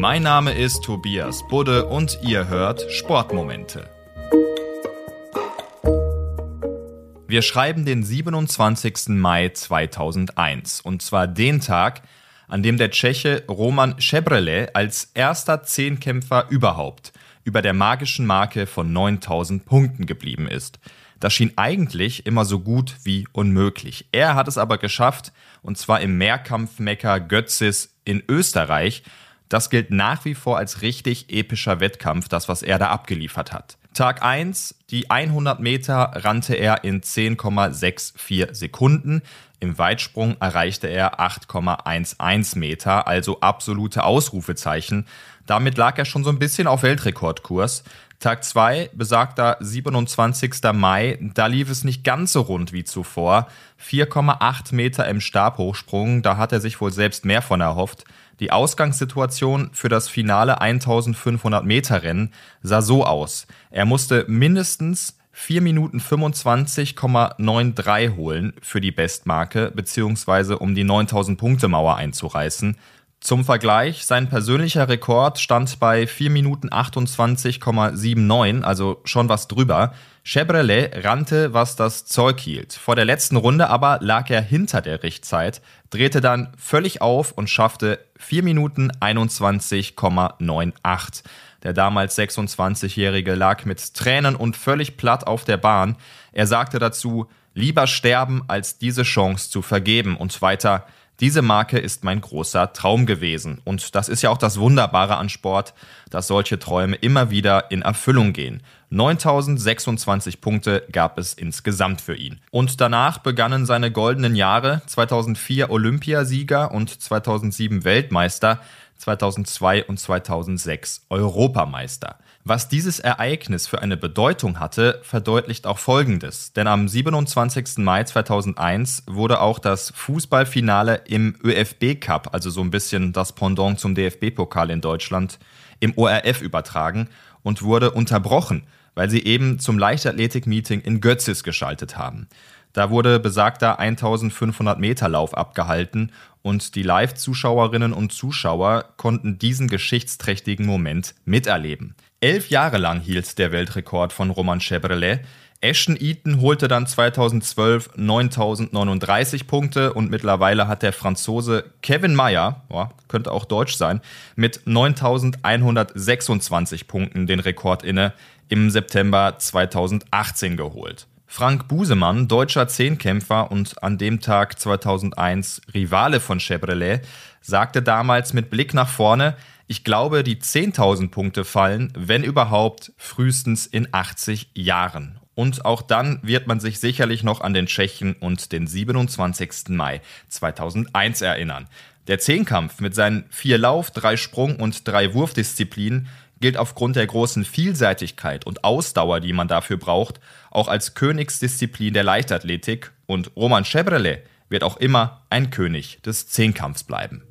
Mein Name ist Tobias Budde und ihr hört Sportmomente. Wir schreiben den 27. Mai 2001 und zwar den Tag, an dem der Tscheche Roman Schebrele als erster Zehnkämpfer überhaupt über der magischen Marke von 9000 Punkten geblieben ist. Das schien eigentlich immer so gut wie unmöglich. Er hat es aber geschafft, und zwar im Mehrkampfmecker Götzis in Österreich. Das gilt nach wie vor als richtig epischer Wettkampf, das, was er da abgeliefert hat. Tag 1, die 100 Meter rannte er in 10,64 Sekunden. Im Weitsprung erreichte er 8,11 Meter, also absolute Ausrufezeichen. Damit lag er schon so ein bisschen auf Weltrekordkurs. Tag 2, besagter 27. Mai, da lief es nicht ganz so rund wie zuvor. 4,8 Meter im Stabhochsprung, da hat er sich wohl selbst mehr von erhofft. Die Ausgangssituation für das finale 1500 Meter Rennen sah so aus. Er musste mindestens 4 Minuten 25,93 holen für die Bestmarke, beziehungsweise um die 9000 Punkte Mauer einzureißen. Zum Vergleich, sein persönlicher Rekord stand bei 4 Minuten 28,79, also schon was drüber. Chevrolet rannte, was das Zeug hielt. Vor der letzten Runde aber lag er hinter der Richtzeit, drehte dann völlig auf und schaffte 4 Minuten 21,98. Der damals 26-Jährige lag mit Tränen und völlig platt auf der Bahn. Er sagte dazu, lieber sterben, als diese Chance zu vergeben und weiter, diese Marke ist mein großer Traum gewesen. Und das ist ja auch das Wunderbare an Sport, dass solche Träume immer wieder in Erfüllung gehen. 9026 Punkte gab es insgesamt für ihn. Und danach begannen seine goldenen Jahre, 2004 Olympiasieger und 2007 Weltmeister, 2002 und 2006 Europameister. Was dieses Ereignis für eine Bedeutung hatte, verdeutlicht auch Folgendes. Denn am 27. Mai 2001 wurde auch das Fußballfinale im ÖFB Cup, also so ein bisschen das Pendant zum DFB-Pokal in Deutschland, im ORF übertragen und wurde unterbrochen, weil sie eben zum Leichtathletik-Meeting in Götzis geschaltet haben. Da wurde besagter 1500 Meter Lauf abgehalten und die Live-Zuschauerinnen und Zuschauer konnten diesen geschichtsträchtigen Moment miterleben. Elf Jahre lang hielt der Weltrekord von Roman Chevrolet. Ashton Eaton holte dann 2012 9039 Punkte und mittlerweile hat der Franzose Kevin Mayer, könnte auch deutsch sein, mit 9126 Punkten den Rekord inne im September 2018 geholt. Frank Busemann, deutscher Zehnkämpfer und an dem Tag 2001 Rivale von Chevrolet, sagte damals mit Blick nach vorne, ich glaube, die 10.000 Punkte fallen, wenn überhaupt, frühestens in 80 Jahren. Und auch dann wird man sich sicherlich noch an den Tschechen und den 27. Mai 2001 erinnern. Der Zehnkampf mit seinen vier Lauf-, drei Sprung- und drei Wurfdisziplinen gilt aufgrund der großen Vielseitigkeit und Ausdauer, die man dafür braucht, auch als Königsdisziplin der Leichtathletik und Roman Chevrolet wird auch immer ein König des Zehnkampfs bleiben.